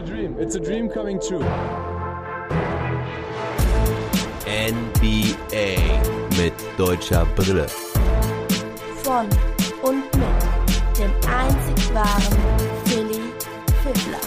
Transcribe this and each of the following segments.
a dream. It's a dream coming true. NBA mit deutscher Brille. Von und mit dem einzig wahren Philly Fiddler.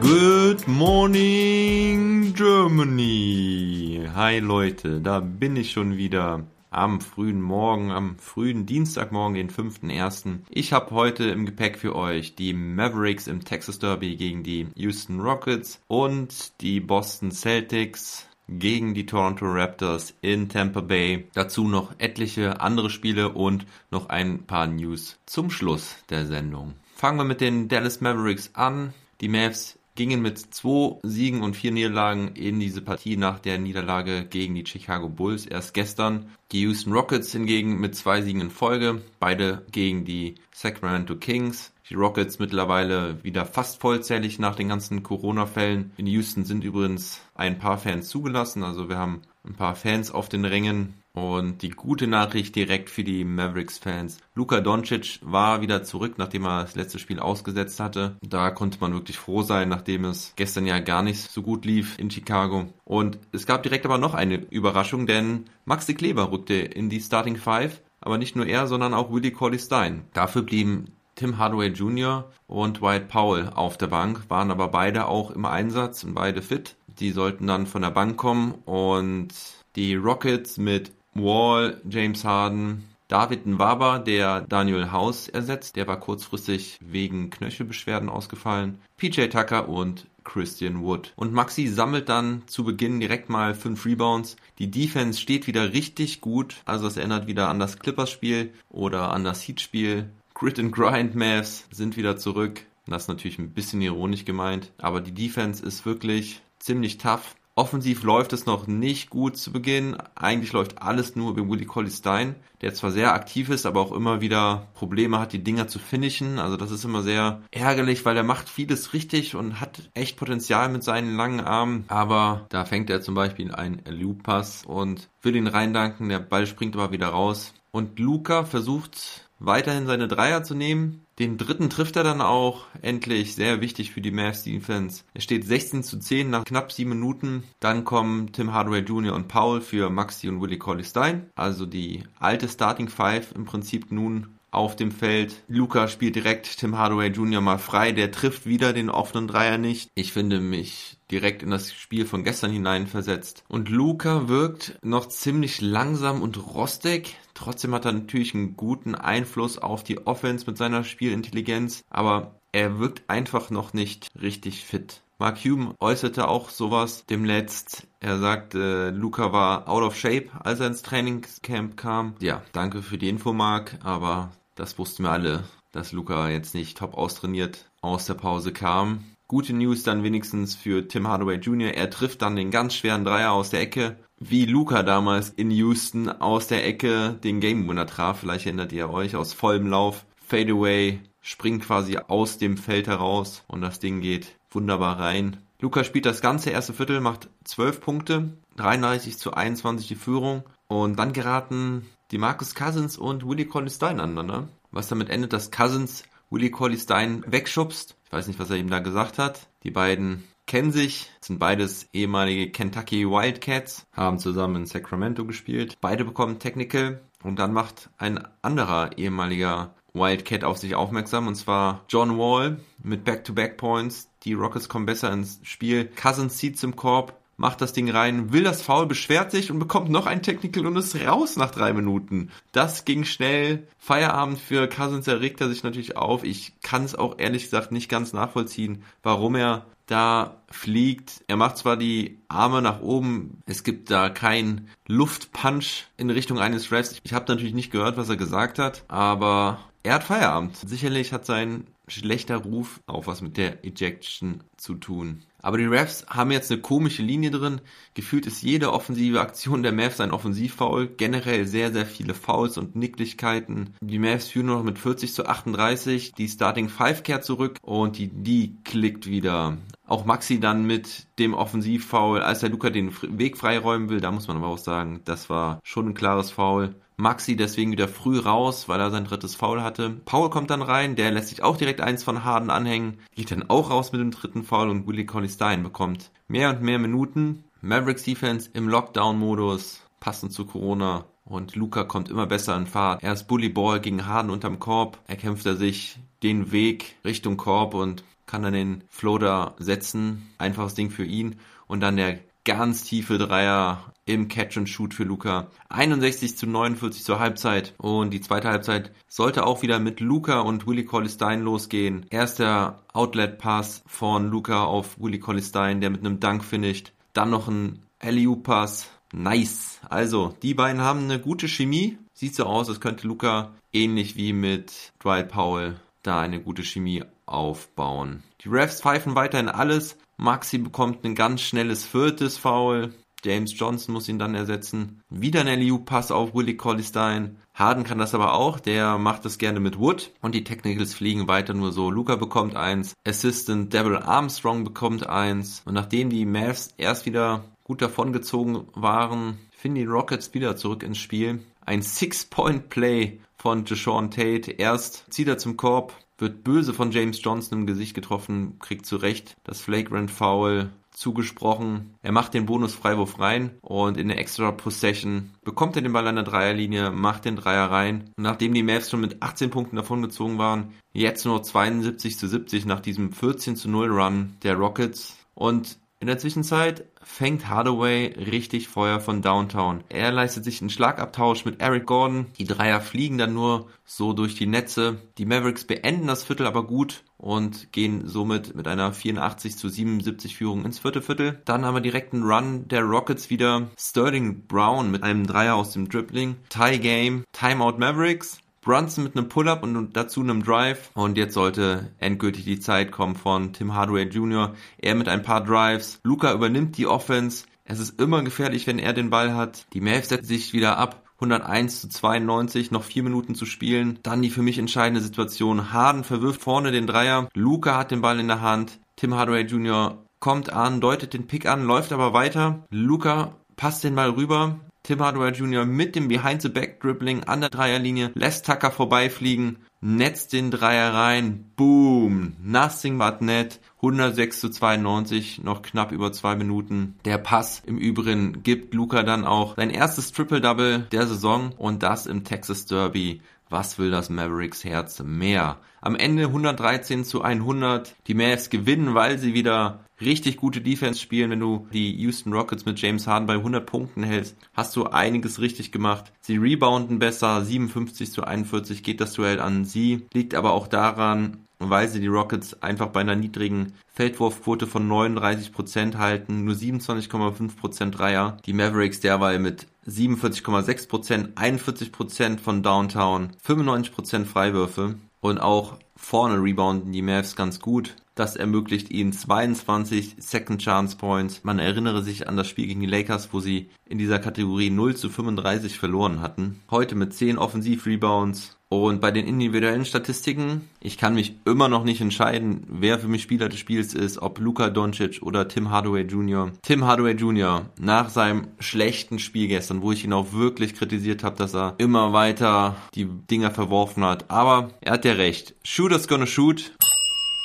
Good morning Germany. Hi Leute, da bin ich schon wieder am frühen Morgen, am frühen Dienstagmorgen, den 5.1. Ich habe heute im Gepäck für euch die Mavericks im Texas Derby gegen die Houston Rockets und die Boston Celtics gegen die Toronto Raptors in Tampa Bay. Dazu noch etliche andere Spiele und noch ein paar News zum Schluss der Sendung. Fangen wir mit den Dallas Mavericks an. Die Mavs gingen mit zwei Siegen und vier Niederlagen in diese Partie nach der Niederlage gegen die Chicago Bulls erst gestern. Die Houston Rockets hingegen mit zwei Siegen in Folge, beide gegen die Sacramento Kings. Die Rockets mittlerweile wieder fast vollzählig nach den ganzen Corona-Fällen. In Houston sind übrigens ein paar Fans zugelassen, also wir haben ein paar Fans auf den Rängen. Und die gute Nachricht direkt für die Mavericks-Fans. Luka Doncic war wieder zurück, nachdem er das letzte Spiel ausgesetzt hatte. Da konnte man wirklich froh sein, nachdem es gestern ja gar nicht so gut lief in Chicago. Und es gab direkt aber noch eine Überraschung, denn Maxi Kleber rückte in die Starting Five. Aber nicht nur er, sondern auch Willie Corley Stein. Dafür blieben Tim Hardaway Jr. und Wyatt Powell auf der Bank, waren aber beide auch im Einsatz und beide fit. Die sollten dann von der Bank kommen und die Rockets mit Wall, James Harden, David Nwaba, der Daniel House ersetzt, der war kurzfristig wegen Knöchelbeschwerden ausgefallen, PJ Tucker und Christian Wood. Und Maxi sammelt dann zu Beginn direkt mal fünf Rebounds. Die Defense steht wieder richtig gut, also es erinnert wieder an das Clippers-Spiel oder an das Heat-Spiel. Grit and Grind Mavs sind wieder zurück. Das ist natürlich ein bisschen ironisch gemeint, aber die Defense ist wirklich ziemlich tough. Offensiv läuft es noch nicht gut zu Beginn. Eigentlich läuft alles nur über Willie Colley Stein, der zwar sehr aktiv ist, aber auch immer wieder Probleme hat, die Dinger zu finishen. Also das ist immer sehr ärgerlich, weil er macht vieles richtig und hat echt Potenzial mit seinen langen Armen. Aber da fängt er zum Beispiel einen Loop-Pass und will ihn reindanken. Der Ball springt aber wieder raus. Und Luca versucht weiterhin seine Dreier zu nehmen. Den dritten trifft er dann auch. Endlich sehr wichtig für die Mavs Defense. Es steht 16 zu 10 nach knapp 7 Minuten. Dann kommen Tim Hardaway Jr. und Paul für Maxi und Willie Colley Stein. Also die alte Starting Five im Prinzip nun auf dem Feld. Luca spielt direkt Tim Hardaway Jr. mal frei. Der trifft wieder den offenen Dreier nicht. Ich finde mich direkt in das Spiel von gestern hineinversetzt. Und Luca wirkt noch ziemlich langsam und rostig. Trotzdem hat er natürlich einen guten Einfluss auf die Offense mit seiner Spielintelligenz, aber er wirkt einfach noch nicht richtig fit. Mark Hume äußerte auch sowas demletzt. Er sagte, Luca war out of shape, als er ins Trainingscamp kam. Ja, danke für die Info, Mark, aber das wussten wir alle, dass Luca jetzt nicht top austrainiert aus der Pause kam. Gute News dann wenigstens für Tim Hardaway Jr. Er trifft dann den ganz schweren Dreier aus der Ecke, wie Luca damals in Houston aus der Ecke den Game Winner traf. Vielleicht erinnert ihr euch aus vollem Lauf. Fadeaway springt quasi aus dem Feld heraus und das Ding geht wunderbar rein. Luca spielt das ganze erste Viertel, macht 12 Punkte, 33 zu 21 die Führung und dann geraten die Marcus Cousins und Willie Collins Stein aneinander. Was damit endet, dass Cousins Willie Colley Stein wegschubst. Ich weiß nicht, was er ihm da gesagt hat. Die beiden kennen sich, sind beides ehemalige Kentucky Wildcats, haben zusammen in Sacramento gespielt. Beide bekommen Technical und dann macht ein anderer ehemaliger Wildcat auf sich aufmerksam und zwar John Wall mit Back-to-Back-Points. Die Rockets kommen besser ins Spiel. Cousins zieht zum Korb, macht das Ding rein, will das Foul, beschwert sich und bekommt noch ein Technical und ist raus nach drei Minuten. Das ging schnell. Feierabend für Cousins, erregt er sich natürlich auf. Ich kann es auch ehrlich gesagt nicht ganz nachvollziehen, warum er da fliegt. Er macht zwar die Arme nach oben, es gibt da keinen Luftpunch in Richtung eines Refs. Ich habe natürlich nicht gehört, was er gesagt hat, aber er hat Feierabend. Sicherlich hat sein schlechter Ruf auch was mit der Ejection zu tun. Aber die Refs haben jetzt eine komische Linie drin. Gefühlt ist jede offensive Aktion der Mavs ein Offensivfoul. Generell sehr, sehr viele Fouls und Nicklichkeiten. Die Mavs führen noch mit 40 zu 38. Die Starting Five kehrt zurück und die D klickt wieder. Auch Maxi dann mit dem Offensivfoul, als der Luca den Weg freiräumen will. Da muss man aber auch sagen, das war schon ein klares Foul. Maxi deswegen wieder früh raus, weil er sein drittes Foul hatte. Paul kommt dann rein, der lässt sich auch direkt eins von Harden anhängen, geht dann auch raus mit dem dritten Foul und Willie Colley Stein bekommt mehr und mehr Minuten. Mavericks Defense im Lockdown-Modus, passend zu Corona. Und Luca kommt immer besser in Fahrt. Er ist Bullyball gegen Harden unterm Korb. Er kämpft er sich den Weg Richtung Korb und kann dann den Floater setzen. Einfaches Ding für ihn. Und dann der ganz tiefe Dreier im Catch and Shoot für Luca. 61 zu 49 zur Halbzeit. Und die zweite Halbzeit sollte auch wieder mit Luca und Willie Colley-Stein losgehen. Erster Outlet-Pass von Luca auf Willie Colley-Stein, der mit einem Dunk finisht. Dann noch ein LU-Pass. Nice. Also, die beiden haben eine gute Chemie. Sieht so aus, als könnte Luca ähnlich wie mit Dwight Powell da eine gute Chemie aufbauen. Die Refs pfeifen weiterhin alles. Maxi bekommt ein ganz schnelles viertes Foul. James Johnson muss ihn dann ersetzen. Wieder ein LU-Pass auf Willie Collistein. Harden kann das aber auch, der macht das gerne mit Wood. Und die Technicals fliegen weiter nur so. Luca bekommt eins. Assistant Devil Armstrong bekommt eins. Und nachdem die Mavs erst wieder gut davongezogen waren, finden die Rockets wieder zurück ins Spiel. Ein Six-Point-Play von Deshaun Tate. Erst zieht er zum Korb, wird böse von James Johnson im Gesicht getroffen, kriegt zurecht das Flagrant Foul zugesprochen. Er macht den Bonus-Freiwurf rein und in der Extra Possession bekommt er den Ball an der Dreierlinie, macht den Dreier rein. Und nachdem die Mavs schon mit 18 Punkten davongezogen waren, jetzt nur 72 zu 70 nach diesem 14 zu 0 Run der Rockets. Und in der Zwischenzeit fängt Hardaway richtig Feuer von Downtown. Er leistet sich einen Schlagabtausch mit Eric Gordon. Die Dreier fliegen dann nur so durch die Netze. Die Mavericks beenden das Viertel aber gut und gehen somit mit einer 84 zu 77 Führung ins vierte Viertel. Dann haben wir direkt einen Run der Rockets wieder. Sterling Brown mit einem Dreier aus dem Dribbling. Tie Game. Timeout Mavericks. Brunson mit einem Pull-up und dazu einem Drive. Und jetzt sollte endgültig die Zeit kommen von Tim Hardaway Jr. Er mit ein paar Drives. Luca übernimmt die Offense. Es ist immer gefährlich, wenn er den Ball hat. Die Mavs setzen sich wieder ab. 101 zu 92, noch vier Minuten zu spielen. Dann die für mich entscheidende Situation. Harden verwirft vorne den Dreier. Luca hat den Ball in der Hand. Tim Hardaway Jr. kommt an, deutet den Pick an, läuft aber weiter. Luca passt den Ball rüber. Tim Hardaway Jr. mit dem Behind-the-Back-Dribbling an der Dreierlinie, lässt Tucker vorbeifliegen, netzt den Dreier rein, boom, nothing but net, 106 zu 92, noch knapp über zwei Minuten. Der Pass im Übrigen gibt Luca dann auch sein erstes Triple-Double der Saison und das im Texas Derby. Was will das Mavericks Herz mehr? Am Ende 113 zu 100. Die Mavs gewinnen, weil sie wieder richtig gute Defense spielen. Wenn du die Houston Rockets mit James Harden bei 100 Punkten hältst, hast du einiges richtig gemacht. Sie rebounden besser. 57 zu 41 geht das Duell an sie. Liegt aber auch daran, weil sie die Rockets einfach bei einer niedrigen Feldwurfquote von 39% halten, nur 27,5% Dreier. Die Mavericks derweil mit 47,6%, 41% von Downtown, 95% Freiwürfe und auch vorne rebounden die Mavs ganz gut. Das ermöglicht ihnen 22 Second Chance Points. Man erinnere sich an das Spiel gegen die Lakers, wo sie in dieser Kategorie 0 zu 35 verloren hatten. Heute mit 10 Offensiv-Rebounds. Und bei den individuellen Statistiken, ich kann mich immer noch nicht entscheiden, wer für mich Spieler des Spiels ist, ob Luka Doncic oder Tim Hardaway Jr. Tim Hardaway Jr. nach seinem schlechten Spiel gestern, wo ich ihn auch wirklich kritisiert habe, dass er immer weiter die Dinger verworfen hat. Aber er hat ja recht. Shooter's gonna shoot.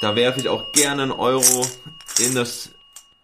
Da werfe ich auch gerne einen Euro in das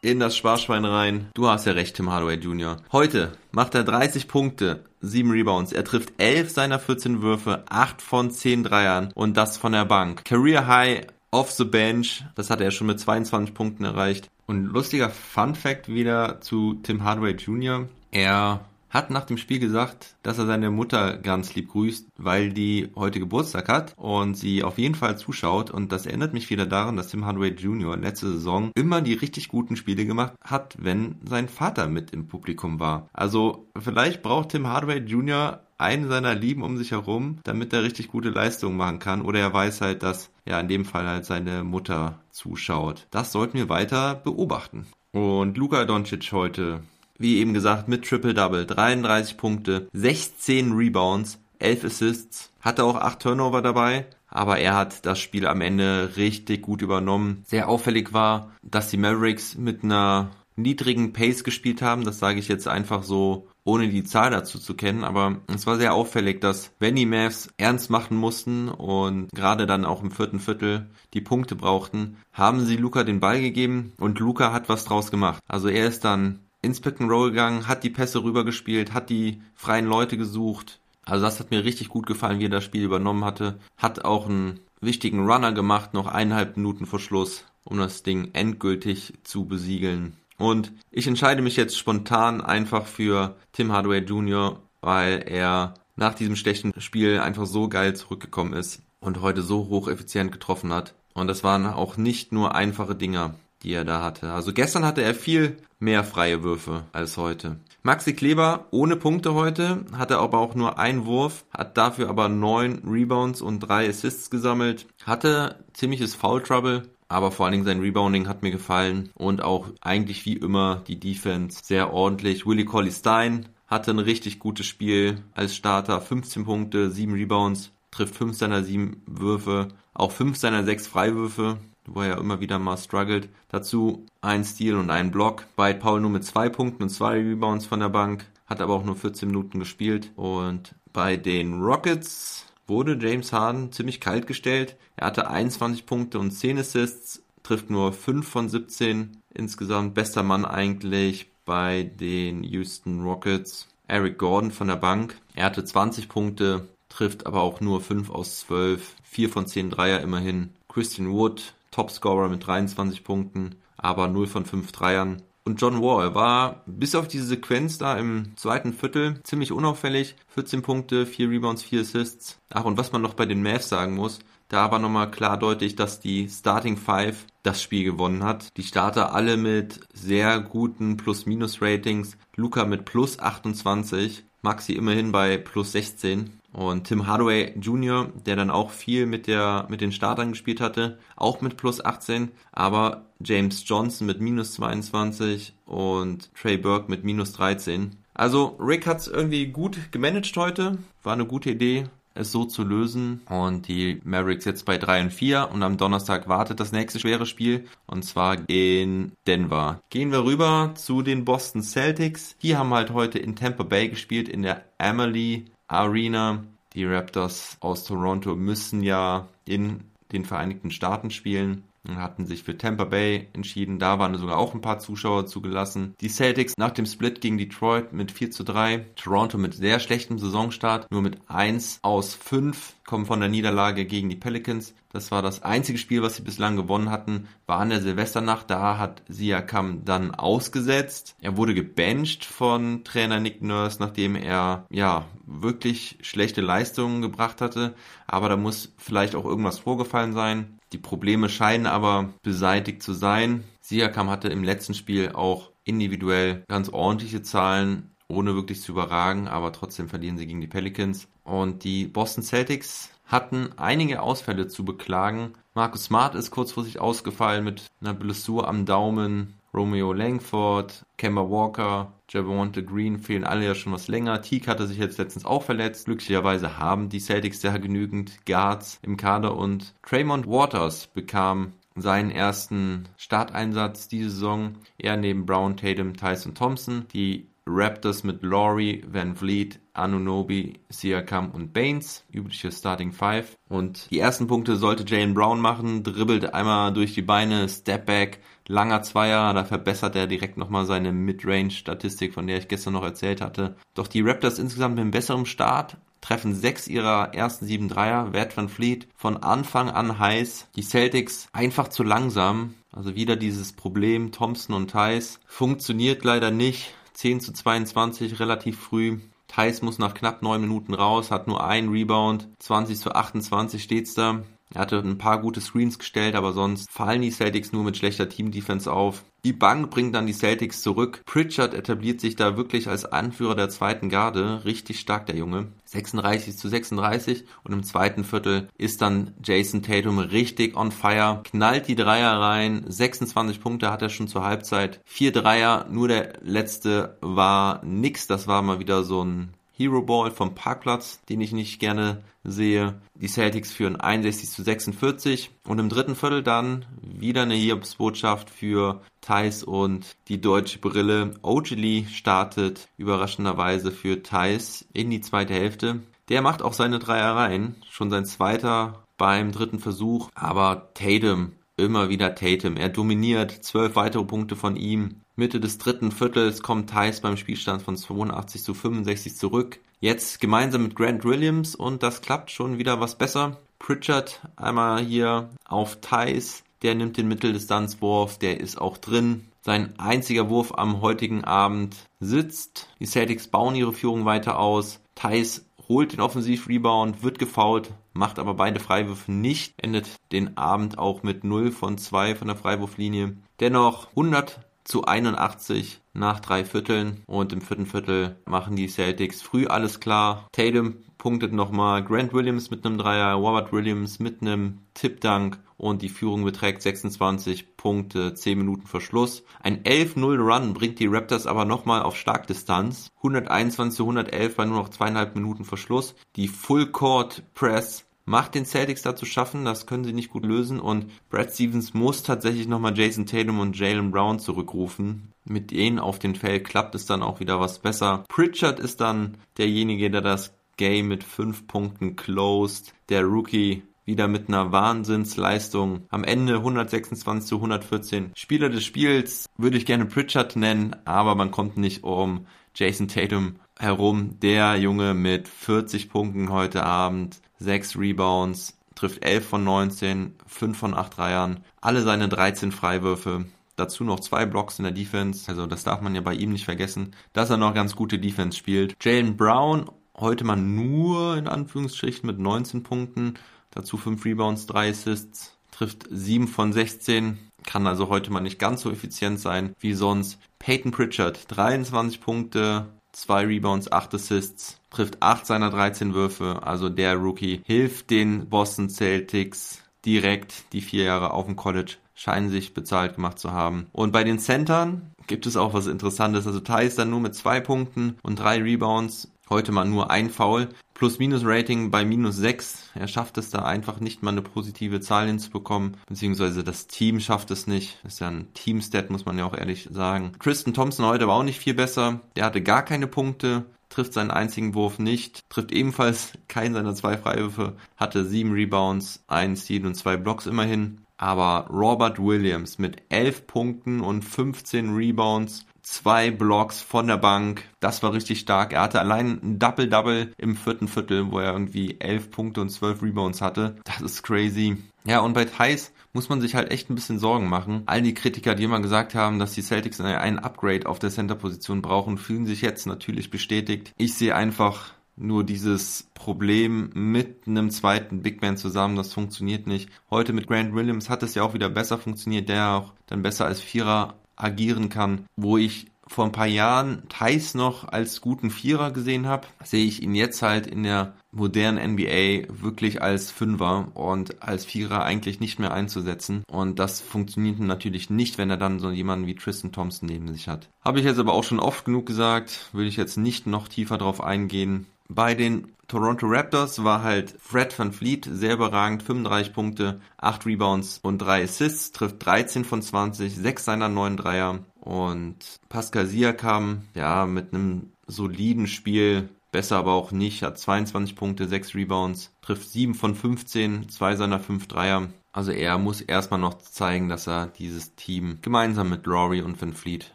in das Sparschwein rein. Du hast ja recht, Tim Hardaway Jr. Heute macht er 30 Punkte, 7 Rebounds. Er trifft 11 seiner 14 Würfe, 8 von 10 Dreiern und das von der Bank. Career High off the bench, das hat er schon mit 22 Punkten erreicht. Und lustiger Fun Fact wieder zu Tim Hardaway Jr. Er hat nach dem Spiel gesagt, dass er seine Mutter ganz lieb grüßt, weil die heute Geburtstag hat und sie auf jeden Fall zuschaut. Und das erinnert mich wieder daran, dass Tim Hardaway Jr. letzte Saison immer die richtig guten Spiele gemacht hat, wenn sein Vater mit im Publikum war. Also vielleicht braucht Tim Hardaway Jr. einen seiner Lieben um sich herum, damit er richtig gute Leistungen machen kann. Oder er weiß halt, dass ja in dem Fall halt seine Mutter zuschaut. Das sollten wir weiter beobachten. Und Luka Doncic heute wie eben gesagt, mit Triple-Double. 33 Punkte, 16 Rebounds, 11 Assists, hatte auch 8 Turnover dabei. Aber er hat das Spiel am Ende richtig gut übernommen. Sehr auffällig war, dass die Mavericks mit einer niedrigen Pace gespielt haben. Das sage ich jetzt einfach so ohne die Zahl dazu zu kennen, aber es war sehr auffällig, dass wenn die Mavs ernst machen mussten und gerade dann auch im vierten Viertel die Punkte brauchten, haben sie Luca den Ball gegeben und Luca hat was draus gemacht. Also er ist dann ins Pick and Roll gegangen, hat die Pässe rübergespielt, hat die freien Leute gesucht. Also das hat mir richtig gut gefallen, wie er das Spiel übernommen hatte. Hat auch einen wichtigen Runner gemacht, noch eineinhalb Minuten vor Schluss, um das Ding endgültig zu besiegeln. Und ich entscheide mich jetzt spontan einfach für Tim Hardaway Jr., weil er nach diesem schlechten Spiel einfach so geil zurückgekommen ist und heute so hocheffizient getroffen hat. Und das waren auch nicht nur einfache Dinger, die er da hatte. Also gestern hatte er viel mehr freie Würfe als heute. Maxi Kleber ohne Punkte heute, hatte aber auch nur einen Wurf, hat dafür aber neun Rebounds und drei Assists gesammelt, hatte ziemliches Foul Trouble, aber vor allen Dingen sein Rebounding hat mir gefallen und auch eigentlich wie immer die Defense sehr ordentlich. Willie Colley Stein hatte ein richtig gutes Spiel als Starter, 15 Punkte, 7 Rebounds, trifft 5 seiner 7 Würfe, auch 5 seiner 6 Freiwürfe, wo er ja immer wieder mal struggelt. Dazu ein Steal und ein Block. Bei Paul nur mit 2 Punkten und 2 Rebounds von der Bank, hat aber auch nur 14 Minuten gespielt und bei den Rockets wurde James Harden ziemlich kalt gestellt. Er hatte 21 Punkte und 10 Assists, trifft nur 5 von 17 insgesamt. Bester Mann eigentlich bei den Houston Rockets. Eric Gordon von der Bank. Er hatte 20 Punkte, trifft aber auch nur 5 aus 12. 4 von 10 Dreier immerhin. Christian Wood, Topscorer mit 23 Punkten, aber 0 von 5 Dreiern. Und John Wall war bis auf diese Sequenz da im zweiten Viertel ziemlich unauffällig. 14 Punkte, 4 Rebounds, 4 Assists. Ach, und was man noch bei den Mavs sagen muss, da war nochmal klar deutlich, dass die Starting Five das Spiel gewonnen hat. Die Starter alle mit sehr guten Plus-Minus-Ratings. Luca mit plus 28, Maxi immerhin bei plus 16. Und Tim Hardaway Jr., der dann auch viel mit der, mit den Startern gespielt hatte, auch mit plus 18, aber James Johnson mit minus 22 und Trey Burke mit minus 13. Also Rick hat es irgendwie gut gemanagt heute, war eine gute Idee, es so zu lösen. Und die Mavericks jetzt bei 3 und 4 und am Donnerstag wartet das nächste schwere Spiel und zwar in Denver. Gehen wir rüber zu den Boston Celtics. Die haben halt heute in Tampa Bay gespielt in der Amalie Arena. Die Raptors aus Toronto müssen ja in den Vereinigten Staaten spielen hatten sich für Tampa Bay entschieden. Da waren sogar auch ein paar Zuschauer zugelassen. Die Celtics nach dem Split gegen Detroit mit 4 zu 3. Toronto mit sehr schlechtem Saisonstart, nur mit 1 aus 5 kommen von der Niederlage gegen die Pelicans. Das war das einzige Spiel, was sie bislang gewonnen hatten, war an der Silvesternacht. Da hat Siakam dann ausgesetzt. Er wurde gebencht von Trainer Nick Nurse, nachdem er ja wirklich schlechte Leistungen gebracht hatte. Aber da muss vielleicht auch irgendwas vorgefallen sein. Die Probleme scheinen aber beseitigt zu sein. Siakam hatte im letzten Spiel auch individuell ganz ordentliche Zahlen, ohne wirklich zu überragen, aber trotzdem verlieren sie gegen die Pelicans. Und die Boston Celtics hatten einige Ausfälle zu beklagen. Marcus Smart ist kurzfristig ausgefallen mit einer Blessur am Daumen. Romeo Langford, Kemba Walker, Javonte Green fehlen alle ja schon was länger. Teague hatte sich jetzt letztens auch verletzt. Glücklicherweise haben die Celtics ja genügend Guards im Kader und Draymond Waters bekam seinen ersten Starteinsatz diese Saison. Er neben Brown, Tatum, Tyson Thompson. Die Raptors mit Laurie, Van Vliet, Anunobi, Siakam und Baines, übliche Starting Five. Und die ersten Punkte sollte Jalen Brown machen, dribbelt einmal durch die Beine, Stepback, langer Zweier, da verbessert er direkt nochmal seine Midrange-Statistik, von der ich gestern noch erzählt hatte. Doch die Raptors insgesamt mit einem besseren Start, treffen sechs ihrer ersten sieben Dreier. Wert van Fleet von Anfang an heiß. Die Celtics einfach zu langsam. Also wieder dieses Problem Thompson und Thais. Funktioniert leider nicht. 10 zu 22 relativ früh. Thais muss nach knapp 9 Minuten raus, hat nur einen Rebound. 20 zu 28 steht's da. Er hatte ein paar gute Screens gestellt, aber sonst fallen die Celtics nur mit schlechter Team-Defense auf. Die Bank bringt dann die Celtics zurück. Pritchard etabliert sich da wirklich als Anführer der zweiten Garde. Richtig stark, der Junge. 36 zu 36 und im zweiten Viertel ist dann Jason Tatum richtig on fire. Knallt die Dreier rein. 26 Punkte hat er schon zur Halbzeit. Vier Dreier, nur der letzte war nix. Das war mal wieder so ein Hero Ball vom Parkplatz, den ich nicht gerne sehe. Die Celtics führen 61 zu 46 und im dritten Viertel dann wieder eine Hiobsbotschaft für Thais und die deutsche Brille. Ogilvy startet überraschenderweise für Thais in die zweite Hälfte. Der macht auch seine Dreiereien, schon sein zweiter beim dritten Versuch, aber Tatum, immer wieder Tatum. Er dominiert, zwölf weitere Punkte von ihm. Mitte des dritten Viertels kommt Thais beim Spielstand von 82 zu 65 zurück. Jetzt gemeinsam mit Grant Williams und das klappt schon wieder was besser. Pritchard einmal hier auf Thais, der nimmt den Mitteldistanzwurf, der ist auch drin. Sein einziger Wurf am heutigen Abend sitzt. Die Celtics bauen ihre Führung weiter aus. Thais holt den Offensivrebound, wird gefoult, macht aber beide Freiwürfe nicht, endet den Abend auch mit 0 von 2 von der Freiwurflinie. Dennoch 100 zu 81 nach drei Vierteln und im vierten Viertel machen die Celtics früh alles klar. Tatum punktet nochmal, Grant Williams mit einem Dreier, Robert Williams mit einem Tippdank und die Führung beträgt 26 Punkte, 10 Minuten Verschluss. Ein 11-0 Run bringt die Raptors aber nochmal auf Starkdistanz. 121 zu 111 bei nur noch zweieinhalb Minuten Verschluss. Die Full Court Press macht den Celtics dazu schaffen, das können sie nicht gut lösen und Brad Stevens muss tatsächlich nochmal Jason Tatum und Jalen Brown zurückrufen. Mit denen auf den Feld klappt es dann auch wieder was besser. Pritchard ist dann derjenige, der das Game mit 5 Punkten closed. Der Rookie wieder mit einer Wahnsinnsleistung. Am Ende 126 zu 114. Spieler des Spiels würde ich gerne Pritchard nennen, aber man kommt nicht um Jason Tatum herum. Der Junge mit 40 Punkten heute Abend, 6 Rebounds, trifft 11 von 19, 5 von 8 Dreiern, alle seine 13 Freiwürfe. Dazu noch zwei Blocks in der Defense. Also das darf man ja bei ihm nicht vergessen, dass er noch ganz gute Defense spielt. Jalen Brown heute mal nur in Anführungsstrichen mit 19 Punkten. Dazu 5 Rebounds, 3 Assists. Trifft 7 von 16. Kann also heute mal nicht ganz so effizient sein wie sonst. Peyton Pritchard, 23 Punkte, 2 Rebounds, 8 Assists, trifft 8 seiner 13 Würfe. Also der Rookie hilft den Boston Celtics direkt die vier Jahre auf dem College scheinen sich bezahlt gemacht zu haben. Und bei den Centern gibt es auch was Interessantes. Also ist dann nur mit zwei Punkten und drei Rebounds. Heute mal nur ein Foul. Plus-Minus-Rating bei minus 6. Er schafft es da einfach nicht mal eine positive Zahl hinzubekommen, beziehungsweise das Team schafft es nicht. Ist ja ein Team-Stat, muss man ja auch ehrlich sagen. Tristan Thompson heute war auch nicht viel besser. Der hatte gar keine Punkte, trifft seinen einzigen Wurf nicht, trifft ebenfalls keinen seiner zwei Freiwürfe, hatte sieben Rebounds, einen Steal und zwei Blocks immerhin. Aber Robert Williams mit 11 Punkten und 15 Rebounds, zwei Blocks von der Bank, das war richtig stark. Er hatte allein ein Double-Double im vierten Viertel, wo er irgendwie 11 Punkte und 12 Rebounds hatte. Das ist crazy. Ja, und bei Thais muss man sich halt echt ein bisschen Sorgen machen. All die Kritiker, die immer gesagt haben, dass die Celtics ein Upgrade auf der Center-Position brauchen, fühlen sich jetzt natürlich bestätigt. Ich sehe einfach nur dieses Problem mit einem zweiten Big Man zusammen, das funktioniert nicht. Heute mit Grant Williams hat es ja auch wieder besser funktioniert, der auch dann besser als Vierer agieren kann, wo ich vor ein paar Jahren Thais noch als guten Vierer gesehen habe, sehe ich ihn jetzt halt in der modernen NBA wirklich als Fünfer und als Vierer eigentlich nicht mehr einzusetzen. Und das funktioniert natürlich nicht, wenn er dann so jemanden wie Tristan Thompson neben sich hat. Habe ich jetzt aber auch schon oft genug gesagt, will ich jetzt nicht noch tiefer drauf eingehen. Bei den Toronto Raptors war halt Fred van Fleet sehr überragend, 35 Punkte, 8 Rebounds und 3 Assists, trifft 13 von 20, 6 seiner 9 Dreier und Pascal Siakam, ja, mit einem soliden Spiel, besser aber auch nicht, hat 22 Punkte, 6 Rebounds, trifft 7 von 15, 2 seiner 5 Dreier. Also er muss erstmal noch zeigen, dass er dieses Team gemeinsam mit Rory und Van Fleet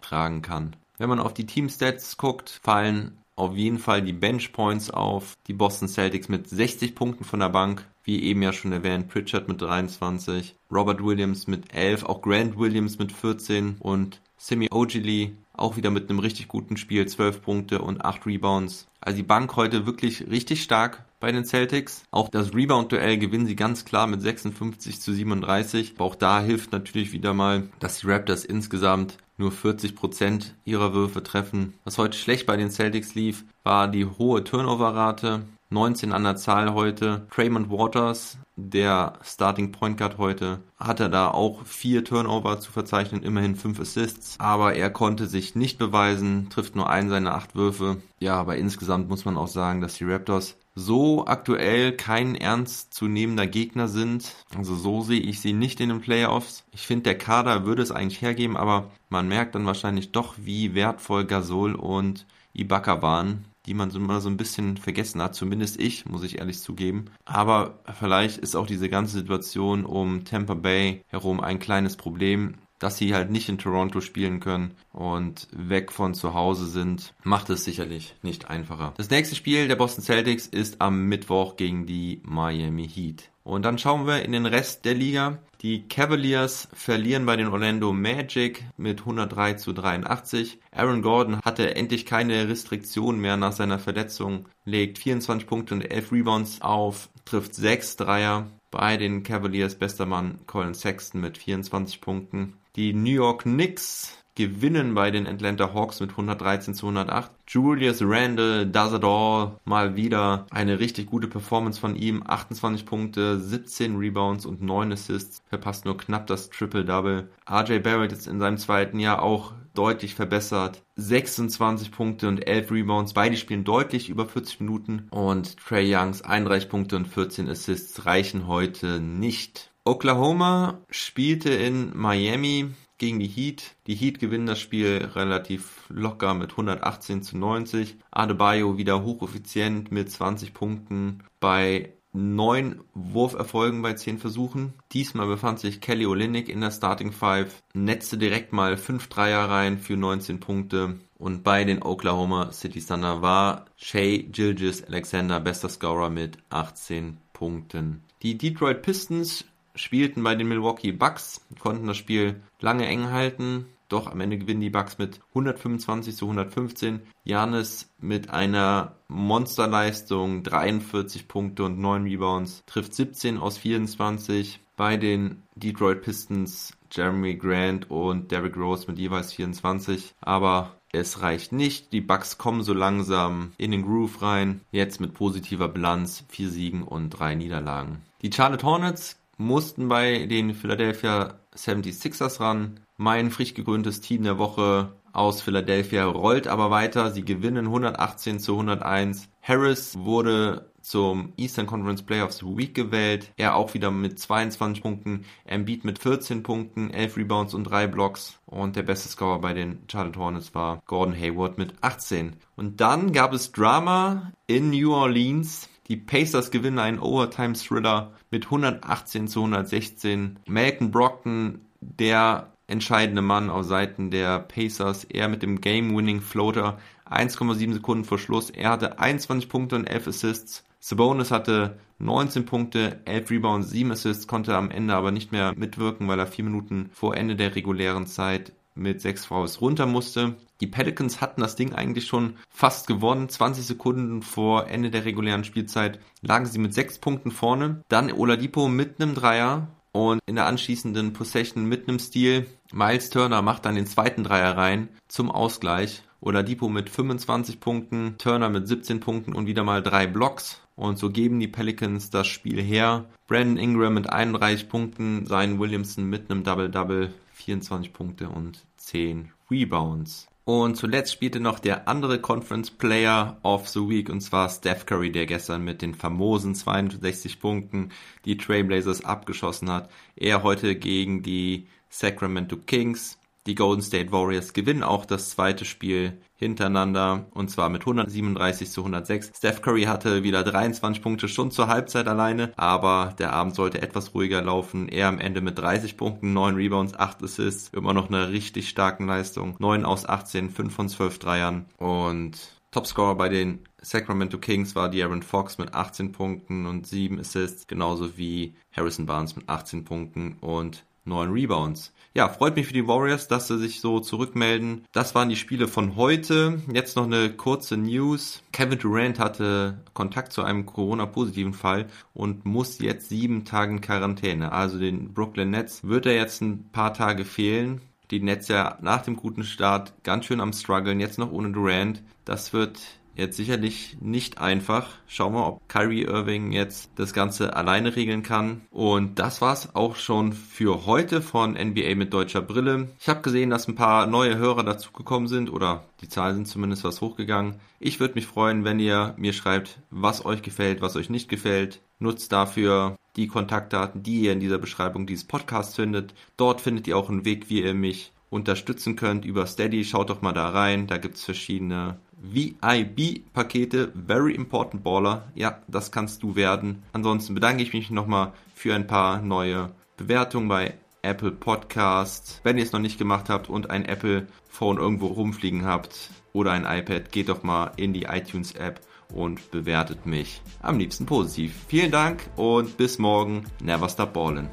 tragen kann. Wenn man auf die Team-Stats guckt, fallen auf jeden Fall die Bench Points auf. Die Boston Celtics mit 60 Punkten von der Bank, wie eben ja schon erwähnt, Pritchard mit 23, Robert Williams mit 11, auch Grant Williams mit 14 und Simi Ogili auch wieder mit einem richtig guten Spiel, 12 Punkte und 8 Rebounds. Also die Bank heute wirklich richtig stark bei den Celtics. Auch das Rebound-Duell gewinnen sie ganz klar mit 56 zu 37. Aber auch da hilft natürlich wieder mal, dass die Raptors insgesamt nur 40% ihrer Würfe treffen. Was heute schlecht bei den Celtics lief, war die hohe Turnover-Rate. 19 an der Zahl heute. Draymond Waters, der Starting Point Guard heute, hatte da auch vier Turnover zu verzeichnen, immerhin fünf Assists. Aber er konnte sich nicht beweisen, trifft nur einen seiner acht Würfe. Ja, aber insgesamt muss man auch sagen, dass die Raptors so aktuell kein ernstzunehmender Gegner sind. Also so sehe ich sie nicht in den Playoffs. Ich finde, der Kader würde es eigentlich hergeben, aber man merkt dann wahrscheinlich doch, wie wertvoll Gasol und Ibaka waren die man so mal so ein bisschen vergessen hat, zumindest ich, muss ich ehrlich zugeben. Aber vielleicht ist auch diese ganze Situation um Tampa Bay herum ein kleines Problem dass sie halt nicht in Toronto spielen können und weg von zu Hause sind, macht es sicherlich nicht einfacher. Das nächste Spiel der Boston Celtics ist am Mittwoch gegen die Miami Heat. Und dann schauen wir in den Rest der Liga. Die Cavaliers verlieren bei den Orlando Magic mit 103 zu 83. Aaron Gordon hatte endlich keine Restriktion mehr nach seiner Verletzung, legt 24 Punkte und 11 Rebounds auf, trifft 6 Dreier. Bei den Cavaliers bester Mann Colin Sexton mit 24 Punkten. Die New York Knicks gewinnen bei den Atlanta Hawks mit 113 zu 108. Julius Randle does it all. Mal wieder eine richtig gute Performance von ihm. 28 Punkte, 17 Rebounds und 9 Assists. Verpasst nur knapp das Triple-Double. RJ Barrett ist in seinem zweiten Jahr auch deutlich verbessert. 26 Punkte und 11 Rebounds. Beide spielen deutlich über 40 Minuten. Und Trey Youngs 31 Punkte und 14 Assists reichen heute nicht. Oklahoma spielte in Miami gegen die Heat. Die Heat gewinnen das Spiel relativ locker mit 118 zu 90. Adebayo wieder hocheffizient mit 20 Punkten bei neun Wurferfolgen bei zehn Versuchen. Diesmal befand sich Kelly Olynyk in der Starting Five, netzte direkt mal fünf Dreier rein für 19 Punkte. Und bei den Oklahoma City Thunder war Shea Gilgis Alexander bester Scorer mit 18 Punkten. Die Detroit Pistons spielten bei den Milwaukee Bucks, konnten das Spiel lange eng halten, doch am Ende gewinnen die Bucks mit 125 zu 115. Janis mit einer Monsterleistung, 43 Punkte und 9 Rebounds, trifft 17 aus 24. Bei den Detroit Pistons Jeremy Grant und Derrick Rose mit jeweils 24. Aber es reicht nicht. Die Bucks kommen so langsam in den Groove rein. Jetzt mit positiver Bilanz, vier Siegen und drei Niederlagen. Die Charlotte Hornets mussten bei den Philadelphia 76ers ran. Mein frisch gegründetes Team der Woche aus Philadelphia rollt aber weiter. Sie gewinnen 118 zu 101. Harris wurde zum Eastern Conference Player of the Week gewählt. Er auch wieder mit 22 Punkten, Embiid mit 14 Punkten, 11 Rebounds und 3 Blocks. Und der beste Scorer bei den Charlotte Hornets war Gordon Hayward mit 18. Und dann gab es Drama in New Orleans. Die Pacers gewinnen einen Overtime-Thriller mit 118 zu 116. Malcolm Brockton, der entscheidende Mann auf Seiten der Pacers, er mit dem Game-Winning-Floater, 1,7 Sekunden vor Schluss. Er hatte 21 Punkte und 11 Assists. Sabonis hatte 19 Punkte, 11 Rebounds, 7 Assists, konnte am Ende aber nicht mehr mitwirken, weil er 4 Minuten vor Ende der regulären Zeit mit 6 Fouls runter musste. Die Pelicans hatten das Ding eigentlich schon fast gewonnen. 20 Sekunden vor Ende der regulären Spielzeit lagen sie mit 6 Punkten vorne. Dann Oladipo mit einem Dreier und in der anschließenden Possession mit einem Stil. Miles Turner macht dann den zweiten Dreier rein zum Ausgleich. Oladipo mit 25 Punkten, Turner mit 17 Punkten und wieder mal drei Blocks. Und so geben die Pelicans das Spiel her. Brandon Ingram mit 31 Punkten, Zion Williamson mit einem Double-Double, 24 Punkte und 10 Rebounds. Und zuletzt spielte noch der andere Conference Player of the Week und zwar Steph Curry, der gestern mit den famosen 62 Punkten die Trailblazers abgeschossen hat. Er heute gegen die Sacramento Kings. Die Golden State Warriors gewinnen auch das zweite Spiel hintereinander und zwar mit 137 zu 106. Steph Curry hatte wieder 23 Punkte schon zur Halbzeit alleine, aber der Abend sollte etwas ruhiger laufen. Er am Ende mit 30 Punkten, 9 Rebounds, 8 Assists, immer noch eine richtig starken Leistung. 9 aus 18, 5 von 12 Dreiern und Topscorer bei den Sacramento Kings war De'Aaron Fox mit 18 Punkten und 7 Assists, genauso wie Harrison Barnes mit 18 Punkten und 9 Rebounds. Ja, freut mich für die Warriors, dass sie sich so zurückmelden. Das waren die Spiele von heute. Jetzt noch eine kurze News. Kevin Durant hatte Kontakt zu einem Corona-positiven Fall und muss jetzt sieben Tage in Quarantäne. Also den Brooklyn Nets wird er jetzt ein paar Tage fehlen. Die Nets ja nach dem guten Start ganz schön am struggeln, jetzt noch ohne Durant. Das wird jetzt sicherlich nicht einfach. Schauen wir, ob Kyrie Irving jetzt das Ganze alleine regeln kann. Und das war's auch schon für heute von NBA mit deutscher Brille. Ich habe gesehen, dass ein paar neue Hörer dazugekommen sind oder die Zahlen sind zumindest was hochgegangen. Ich würde mich freuen, wenn ihr mir schreibt, was euch gefällt, was euch nicht gefällt. Nutzt dafür die Kontaktdaten, die ihr in dieser Beschreibung dieses Podcasts findet. Dort findet ihr auch einen Weg, wie ihr mich unterstützen könnt über Steady. Schaut doch mal da rein. Da gibt's verschiedene VIB-Pakete. Very Important Baller. Ja, das kannst du werden. Ansonsten bedanke ich mich nochmal für ein paar neue Bewertungen bei Apple Podcast. Wenn ihr es noch nicht gemacht habt und ein Apple Phone irgendwo rumfliegen habt oder ein iPad, geht doch mal in die iTunes App und bewertet mich am liebsten positiv. Vielen Dank und bis morgen. Never stop ballin'.